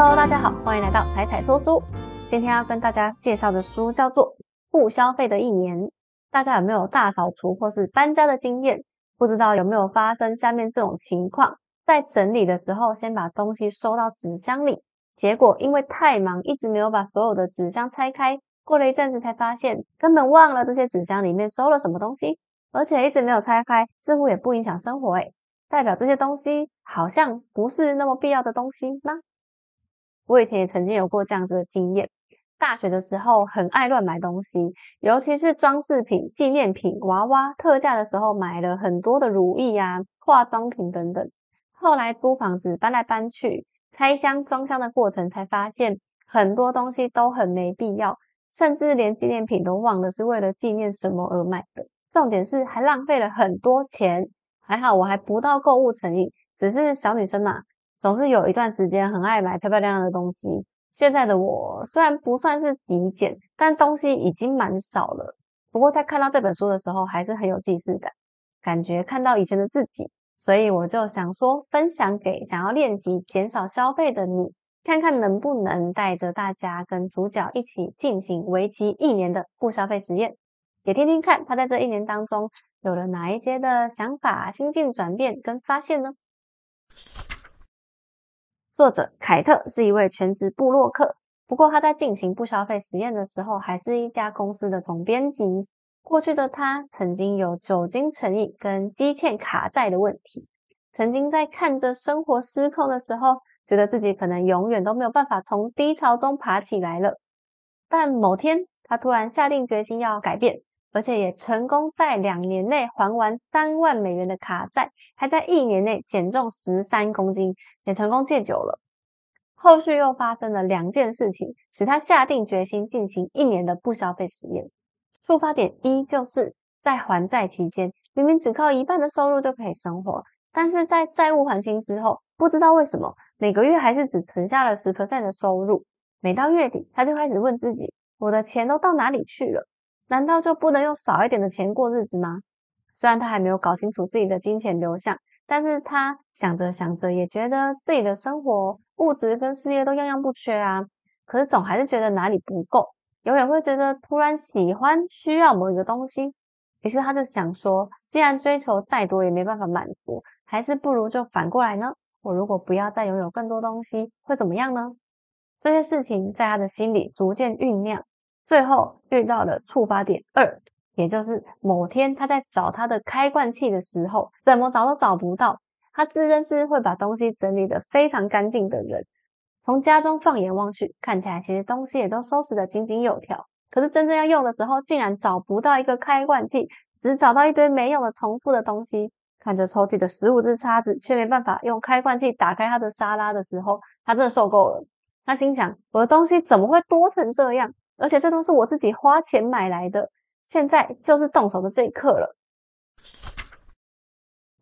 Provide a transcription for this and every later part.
Hello，大家好，欢迎来到彩彩说书。今天要跟大家介绍的书叫做《不消费的一年》。大家有没有大扫除或是搬家的经验？不知道有没有发生下面这种情况：在整理的时候，先把东西收到纸箱里，结果因为太忙，一直没有把所有的纸箱拆开。过了一阵子，才发现根本忘了这些纸箱里面收了什么东西，而且一直没有拆开，似乎也不影响生活。诶代表这些东西好像不是那么必要的东西吗？我以前也曾经有过这样子的经验。大学的时候很爱乱买东西，尤其是装饰品、纪念品、娃娃，特价的时候买了很多的如意啊、化妆品等等。后来租房子搬来搬去，拆箱装箱的过程才发现，很多东西都很没必要，甚至连纪念品都忘了是为了纪念什么而买的。重点是还浪费了很多钱。还好我还不到购物成瘾，只是小女生嘛。总是有一段时间很爱买漂漂亮亮的东西。现在的我虽然不算是极简，但东西已经蛮少了。不过在看到这本书的时候，还是很有既视感，感觉看到以前的自己。所以我就想说，分享给想要练习减少消费的你，看看能不能带着大家跟主角一起进行为期一年的不消费实验，也听听看他在这一年当中有了哪一些的想法、心境转变跟发现呢？作者凯特是一位全职布洛克，不过他在进行不消费实验的时候，还是一家公司的总编辑。过去的他曾经有酒精成瘾跟积欠卡债的问题，曾经在看着生活失控的时候，觉得自己可能永远都没有办法从低潮中爬起来了。但某天，他突然下定决心要改变。而且也成功在两年内还完三万美元的卡债，还在一年内减重十三公斤，也成功戒酒了。后续又发生了两件事情，使他下定决心进行一年的不消费实验。出发点一就是在还债期间，明明只靠一半的收入就可以生活，但是在债务还清之后，不知道为什么每个月还是只存下了十 percent 的收入。每到月底，他就开始问自己：我的钱都到哪里去了？难道就不能用少一点的钱过日子吗？虽然他还没有搞清楚自己的金钱流向，但是他想着想着也觉得自己的生活物质跟事业都样样不缺啊。可是总还是觉得哪里不够，永远会觉得突然喜欢需要某一个东西。于是他就想说，既然追求再多也没办法满足，还是不如就反过来呢？我如果不要再拥有更多东西，会怎么样呢？这些事情在他的心里逐渐酝酿。最后遇到了触发点二，也就是某天他在找他的开罐器的时候，怎么找都找不到。他自认是会把东西整理的非常干净的人，从家中放眼望去，看起来其实东西也都收拾的井井有条。可是真正要用的时候，竟然找不到一个开罐器，只找到一堆没用的重复的东西。看着抽屉的十五只叉子，却没办法用开罐器打开他的沙拉的时候，他真的受够了。他心想：我的东西怎么会多成这样？而且这都是我自己花钱买来的，现在就是动手的这一刻了。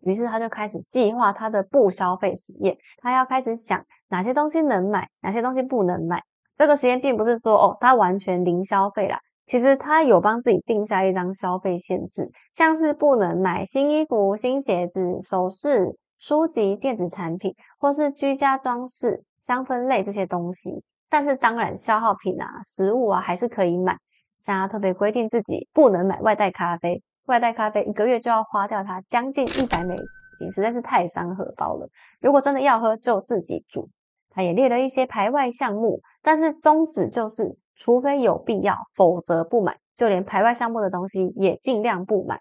于是他就开始计划他的不消费实验，他要开始想哪些东西能买，哪些东西不能买。这个实验并不是说哦，他完全零消费啦，其实他有帮自己定下一张消费限制，像是不能买新衣服、新鞋子、首饰、书籍、电子产品，或是居家装饰、香氛类这些东西。但是当然，消耗品啊、食物啊还是可以买。像他特别规定自己不能买外带咖啡，外带咖啡一个月就要花掉他将近一百美金，实在是太伤荷包了。如果真的要喝，就自己煮。他也列了一些排外项目，但是宗旨就是，除非有必要，否则不买。就连排外项目的东西也尽量不买。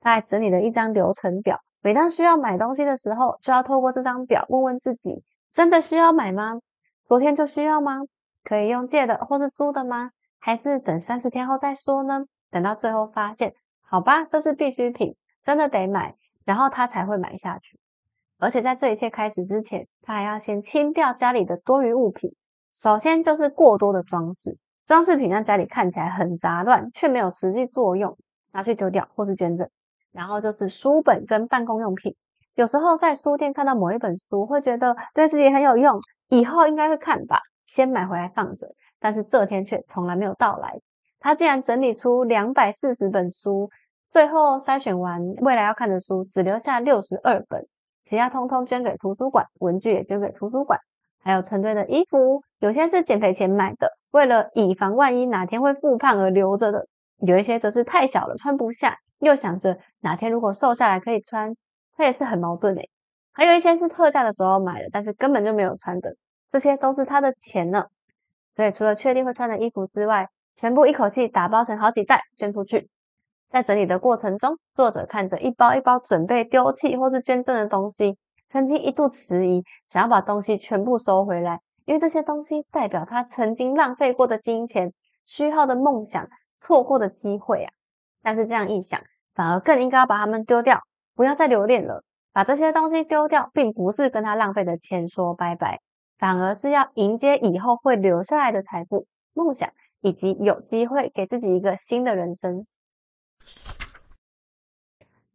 他还整理了一张流程表，每当需要买东西的时候，就要透过这张表问问自己：真的需要买吗？昨天就需要吗？可以用借的或是租的吗？还是等三十天后再说呢？等到最后发现，好吧，这是必需品，真的得买，然后他才会买下去。而且在这一切开始之前，他还要先清掉家里的多余物品。首先就是过多的装饰，装饰品让家里看起来很杂乱，却没有实际作用，拿去丢掉或是捐赠。然后就是书本跟办公用品，有时候在书店看到某一本书，会觉得对自己很有用。以后应该会看吧，先买回来放着。但是这天却从来没有到来。他竟然整理出两百四十本书，最后筛选完未来要看的书，只留下六十二本，其他通通捐给图书馆，文具也捐给图书馆。还有成堆的衣服，有些是减肥前买的，为了以防万一哪天会复胖而留着的；有一些则是太小了穿不下，又想着哪天如果瘦下来可以穿，它也是很矛盾诶。还有一些是特价的时候买的，但是根本就没有穿的，这些都是他的钱呢。所以除了确定会穿的衣服之外，全部一口气打包成好几袋捐出去。在整理的过程中，作者看着一包一包准备丢弃或是捐赠的东西，曾经一度迟疑，想要把东西全部收回来，因为这些东西代表他曾经浪费过的金钱、虚耗的梦想、错过的机会啊。但是这样一想，反而更应该要把它们丢掉，不要再留恋了。把这些东西丢掉，并不是跟他浪费的钱说拜拜，反而是要迎接以后会留下来的财富、梦想，以及有机会给自己一个新的人生。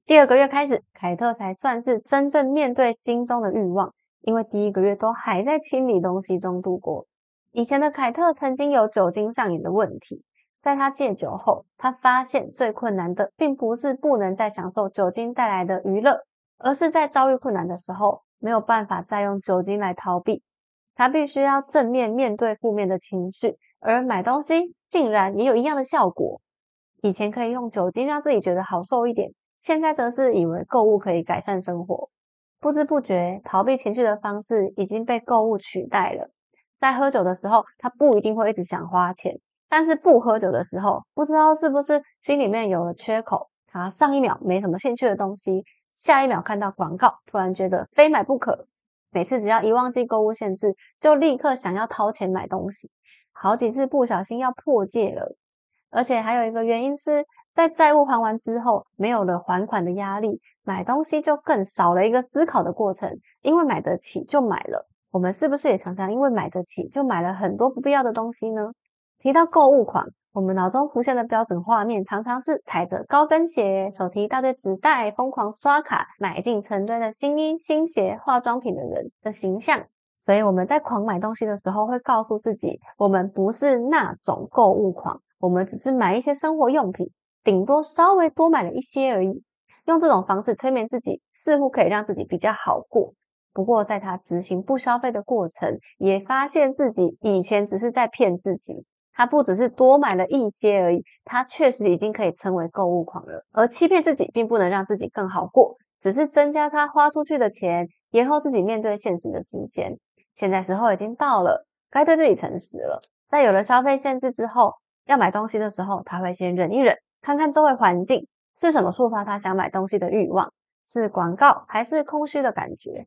第二个月开始，凯特才算是真正面对心中的欲望，因为第一个月都还在清理东西中度过。以前的凯特曾经有酒精上瘾的问题，在他戒酒后，他发现最困难的并不是不能再享受酒精带来的娱乐，而是在遭遇困难的时候，没有办法再用酒精来逃避，他必须要正面面对负面的情绪，而买东西竟然也有一样的效果。以前可以用酒精让自己觉得好受一点，现在则是以为购物可以改善生活。不知不觉，逃避情绪的方式已经被购物取代了。在喝酒的时候，他不一定会一直想花钱，但是不喝酒的时候，不知道是不是心里面有了缺口，他上一秒没什么兴趣的东西，下一秒看到广告，突然觉得非买不可。每次只要一忘记购物限制，就立刻想要掏钱买东西，好几次不小心要破戒了。而且还有一个原因是在债务还完之后，没有了还款的压力，买东西就更少了一个思考的过程，因为买得起就买了。我们是不是也常常因为买得起就买了很多不必要的东西呢？提到购物狂，我们脑中浮现的标准画面常常是踩着高跟鞋，手提一大堆纸袋，疯狂刷卡，买进成堆的新衣、新鞋、化妆品的人的形象。所以我们在狂买东西的时候，会告诉自己，我们不是那种购物狂。我们只是买一些生活用品，顶多稍微多买了一些而已。用这种方式催眠自己，似乎可以让自己比较好过。不过，在他执行不消费的过程，也发现自己以前只是在骗自己。他不只是多买了一些而已，他确实已经可以称为购物狂了。而欺骗自己，并不能让自己更好过，只是增加他花出去的钱，延后自己面对现实的时间。现在时候已经到了，该对自己诚实了。在有了消费限制之后。要买东西的时候，他会先忍一忍，看看周围环境是什么触发他想买东西的欲望，是广告还是空虚的感觉。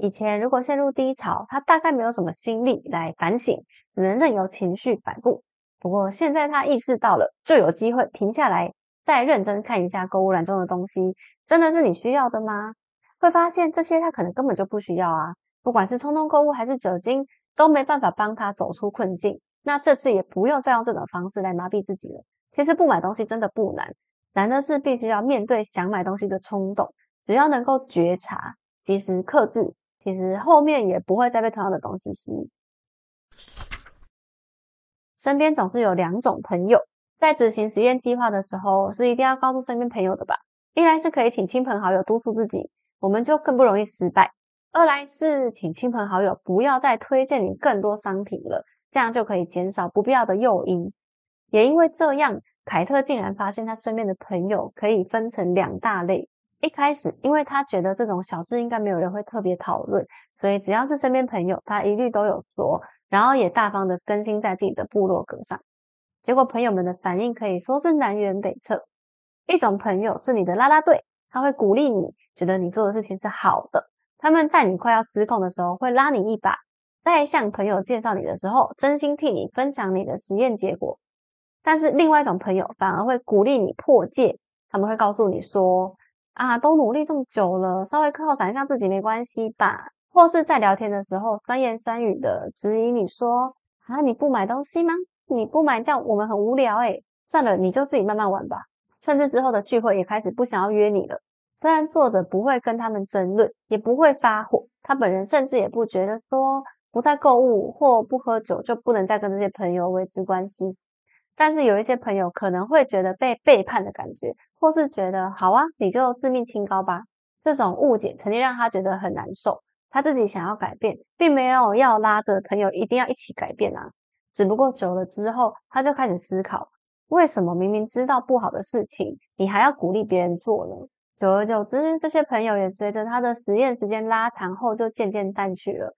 以前如果陷入低潮，他大概没有什么心力来反省，只能任由情绪摆布。不过现在他意识到了，就有机会停下来，再认真看一下购物篮中的东西，真的是你需要的吗？会发现这些他可能根本就不需要啊！不管是冲动购物还是酒精，都没办法帮他走出困境。那这次也不用再用这种方式来麻痹自己了。其实不买东西真的不难，难的是必须要面对想买东西的冲动。只要能够觉察、及时克制，其实后面也不会再被同样的东西吸引。身边总是有两种朋友，在执行实验计划的时候，是一定要告诉身边朋友的吧？一来是可以请亲朋好友督促自己，我们就更不容易失败；二来是请亲朋好友不要再推荐你更多商品了。这样就可以减少不必要的诱因。也因为这样，凯特竟然发现他身边的朋友可以分成两大类。一开始，因为他觉得这种小事应该没有人会特别讨论，所以只要是身边朋友，他一律都有说，然后也大方的更新在自己的部落格上。结果朋友们的反应可以说是南辕北辙。一种朋友是你的拉拉队，他会鼓励你，觉得你做的事情是好的。他们在你快要失控的时候，会拉你一把。在向朋友介绍你的时候，真心替你分享你的实验结果。但是另外一种朋友反而会鼓励你破戒，他们会告诉你说：“啊，都努力这么久了，稍微犒赏一下自己没关系吧。”或是在聊天的时候酸言酸语的质疑你说：“啊，你不买东西吗？你不买这样我们很无聊诶，算了，你就自己慢慢玩吧。”甚至之后的聚会也开始不想要约你了。虽然作者不会跟他们争论，也不会发火，他本人甚至也不觉得说。不再购物或不喝酒，就不能再跟这些朋友维持关系。但是有一些朋友可能会觉得被背叛的感觉，或是觉得好啊，你就自命清高吧。这种误解曾经让他觉得很难受。他自己想要改变，并没有要拉着朋友一定要一起改变啊。只不过久了之后，他就开始思考，为什么明明知道不好的事情，你还要鼓励别人做呢？久而久之，这些朋友也随着他的实验时间拉长后，就渐渐淡去了。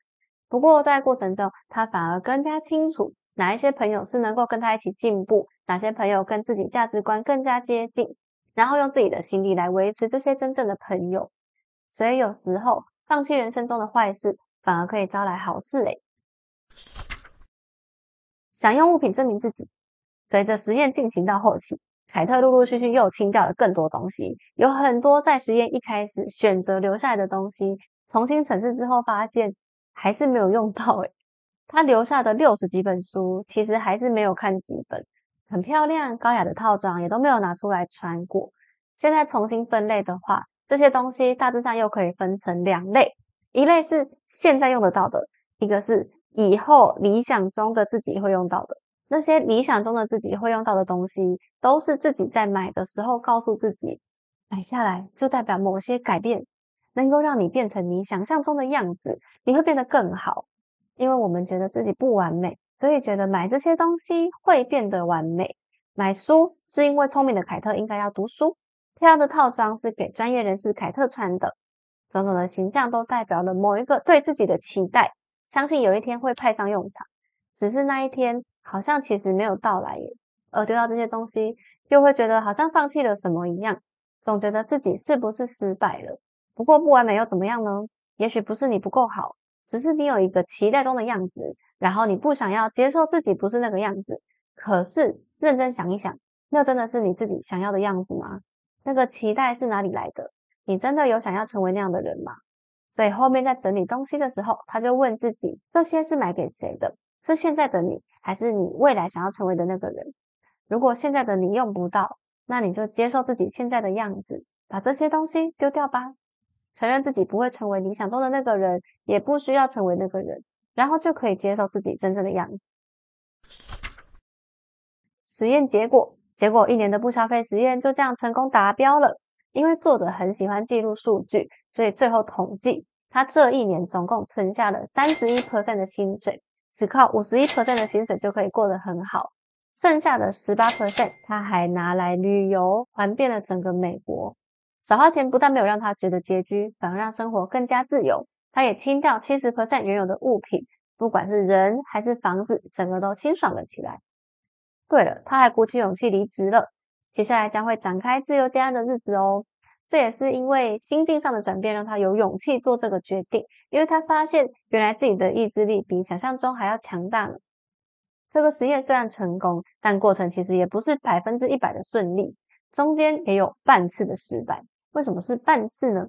不过在过程中，他反而更加清楚哪一些朋友是能够跟他一起进步，哪些朋友跟自己价值观更加接近，然后用自己的心力来维持这些真正的朋友。所以有时候放弃人生中的坏事，反而可以招来好事诶。想用物品证明自己，随着实验进行到后期，凯特陆陆续续又清掉了更多东西，有很多在实验一开始选择留下来的东西，重新审视之后发现。还是没有用到诶，他留下的六十几本书，其实还是没有看几本。很漂亮、高雅的套装也都没有拿出来穿过。现在重新分类的话，这些东西大致上又可以分成两类：一类是现在用得到的，一个是以后理想中的自己会用到的。那些理想中的自己会用到的东西，都是自己在买的时候告诉自己，买下来就代表某些改变。能够让你变成你想象中的样子，你会变得更好。因为我们觉得自己不完美，所以觉得买这些东西会变得完美。买书是因为聪明的凯特应该要读书，漂亮的套装是给专业人士凯特穿的。种种的形象都代表了某一个对自己的期待，相信有一天会派上用场。只是那一天好像其实没有到来耶。而丢掉这些东西，又会觉得好像放弃了什么一样，总觉得自己是不是失败了。不过不完美又怎么样呢？也许不是你不够好，只是你有一个期待中的样子，然后你不想要接受自己不是那个样子。可是认真想一想，那真的是你自己想要的样子吗？那个期待是哪里来的？你真的有想要成为那样的人吗？所以后面在整理东西的时候，他就问自己：这些是买给谁的？是现在的你，还是你未来想要成为的那个人？如果现在的你用不到，那你就接受自己现在的样子，把这些东西丢掉吧。承认自己不会成为理想中的那个人，也不需要成为那个人，然后就可以接受自己真正的样子。实验结果，结果一年的不消费实验就这样成功达标了。因为作者很喜欢记录数据，所以最后统计，他这一年总共存下了三十一 percent 的薪水，只靠五十一 percent 的薪水就可以过得很好，剩下的十八 percent 他还拿来旅游，玩遍了整个美国。少花钱不但没有让他觉得拮据，反而让生活更加自由。他也清掉七十克散原有的物品，不管是人还是房子，整个都清爽了起来。对了，他还鼓起勇气离职了，接下来将会展开自由接案的日子哦。这也是因为心境上的转变，让他有勇气做这个决定。因为他发现原来自己的意志力比想象中还要强大呢。这个实验虽然成功，但过程其实也不是百分之一百的顺利。中间也有半次的失败，为什么是半次呢？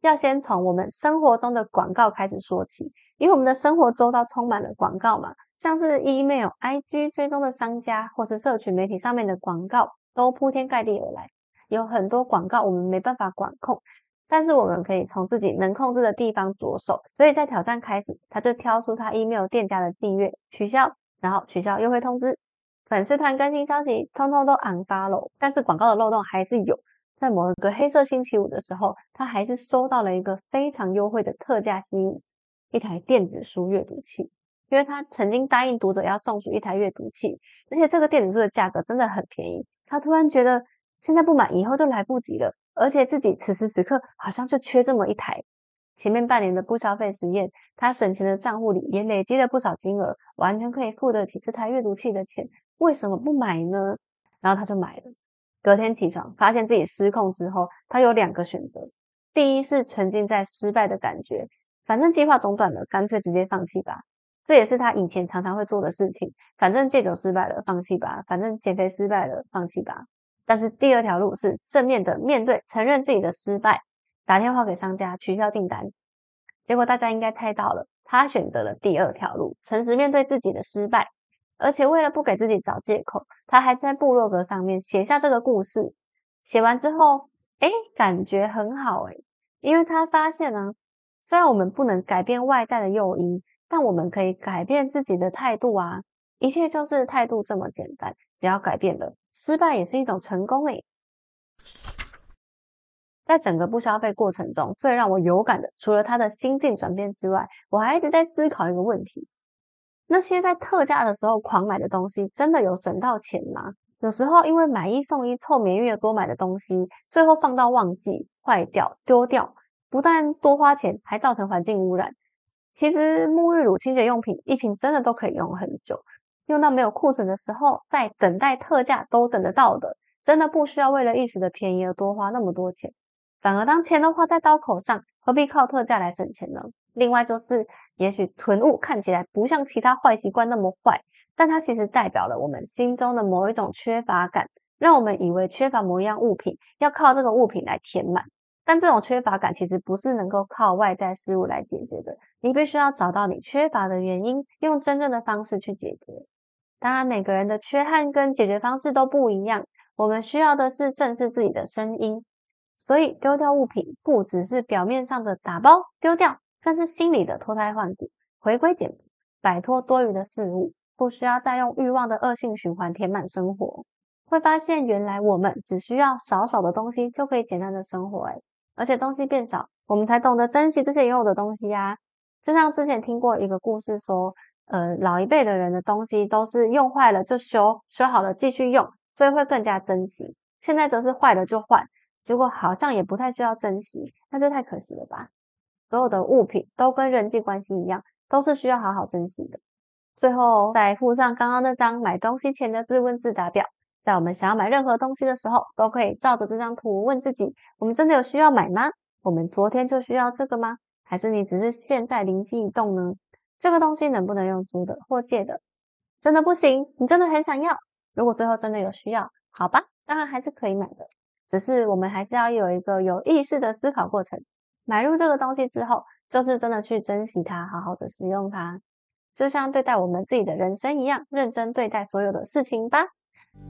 要先从我们生活中的广告开始说起，因为我们的生活周遭充满了广告嘛，像是 email、IG 追踪的商家，或是社群媒体上面的广告，都铺天盖地而来。有很多广告我们没办法管控，但是我们可以从自己能控制的地方着手。所以在挑战开始，他就挑出他 email 店家的订阅取消，然后取消优惠通知。粉丝团更新消息，通通都安发了但是广告的漏洞还是有。在某一个黑色星期五的时候，他还是收到了一个非常优惠的特价新一台电子书阅读器，因为他曾经答应读者要送出一台阅读器，而且这个电子书的价格真的很便宜。他突然觉得现在不买，以后就来不及了，而且自己此时此刻好像就缺这么一台。前面半年的不消费实验，他省钱的账户里也累积了不少金额，完全可以付得起这台阅读器的钱。为什么不买呢？然后他就买了。隔天起床，发现自己失控之后，他有两个选择：第一是沉浸在失败的感觉，反正计划中断了，干脆直接放弃吧。这也是他以前常常会做的事情。反正戒酒失败了，放弃吧；反正减肥失败了，放弃吧。但是第二条路是正面的面对，承认自己的失败，打电话给商家取消订单。结果大家应该猜到了，他选择了第二条路，诚实面对自己的失败。而且为了不给自己找借口，他还在部落格上面写下这个故事。写完之后，哎，感觉很好哎，因为他发现呢，虽然我们不能改变外在的诱因，但我们可以改变自己的态度啊。一切就是态度这么简单，只要改变了，失败也是一种成功哎。在整个不消费过程中，最让我有感的，除了他的心境转变之外，我还一直在思考一个问题：那些在特价的时候狂买的东西，真的有省到钱吗？有时候因为买一送一凑免运多买的东西，最后放到旺季坏掉丢掉，不但多花钱，还造成环境污染。其实沐浴乳、清洁用品一瓶真的都可以用很久，用到没有库存的时候，在等待特价都等得到的，真的不需要为了一时的便宜而多花那么多钱。反而当钱都花在刀口上，何必靠特价来省钱呢？另外就是，也许囤物看起来不像其他坏习惯那么坏，但它其实代表了我们心中的某一种缺乏感，让我们以为缺乏某一样物品，要靠这个物品来填满。但这种缺乏感其实不是能够靠外在事物来解决的，你必须要找到你缺乏的原因，用真正的方式去解决。当然，每个人的缺憾跟解决方式都不一样，我们需要的是正视自己的声音。所以丢掉物品不只是表面上的打包丢掉，更是心里的脱胎换骨，回归简，摆脱多余的事物，不需要再用欲望的恶性循环填满生活。会发现原来我们只需要少少的东西就可以简单的生活，诶而且东西变少，我们才懂得珍惜这些拥有的东西呀。就像之前听过一个故事说，呃，老一辈的人的东西都是用坏了就修，修好了继续用，所以会更加珍惜。现在则是坏了就换。结果好像也不太需要珍惜，那就太可惜了吧。所有的物品都跟人际关系一样，都是需要好好珍惜的。最后再附上刚刚那张买东西前的自问自答表，在我们想要买任何东西的时候，都可以照着这张图问自己：我们真的有需要买吗？我们昨天就需要这个吗？还是你只是现在灵机一动呢？这个东西能不能用租的或借的？真的不行，你真的很想要。如果最后真的有需要，好吧，当然还是可以买的。只是我们还是要有一个有意识的思考过程。买入这个东西之后，就是真的去珍惜它，好好的使用它，就像对待我们自己的人生一样，认真对待所有的事情吧。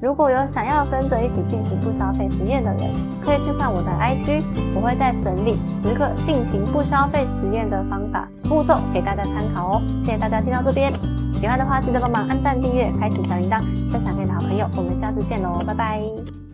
如果有想要跟着一起进行不消费实验的人，可以去看我的 IG，我会再整理十个进行不消费实验的方法步骤给大家参考哦。谢谢大家听到这边，喜欢的话记得帮忙按赞、订阅、开启小铃铛，分享给你的好朋友。我们下次见喽，拜拜。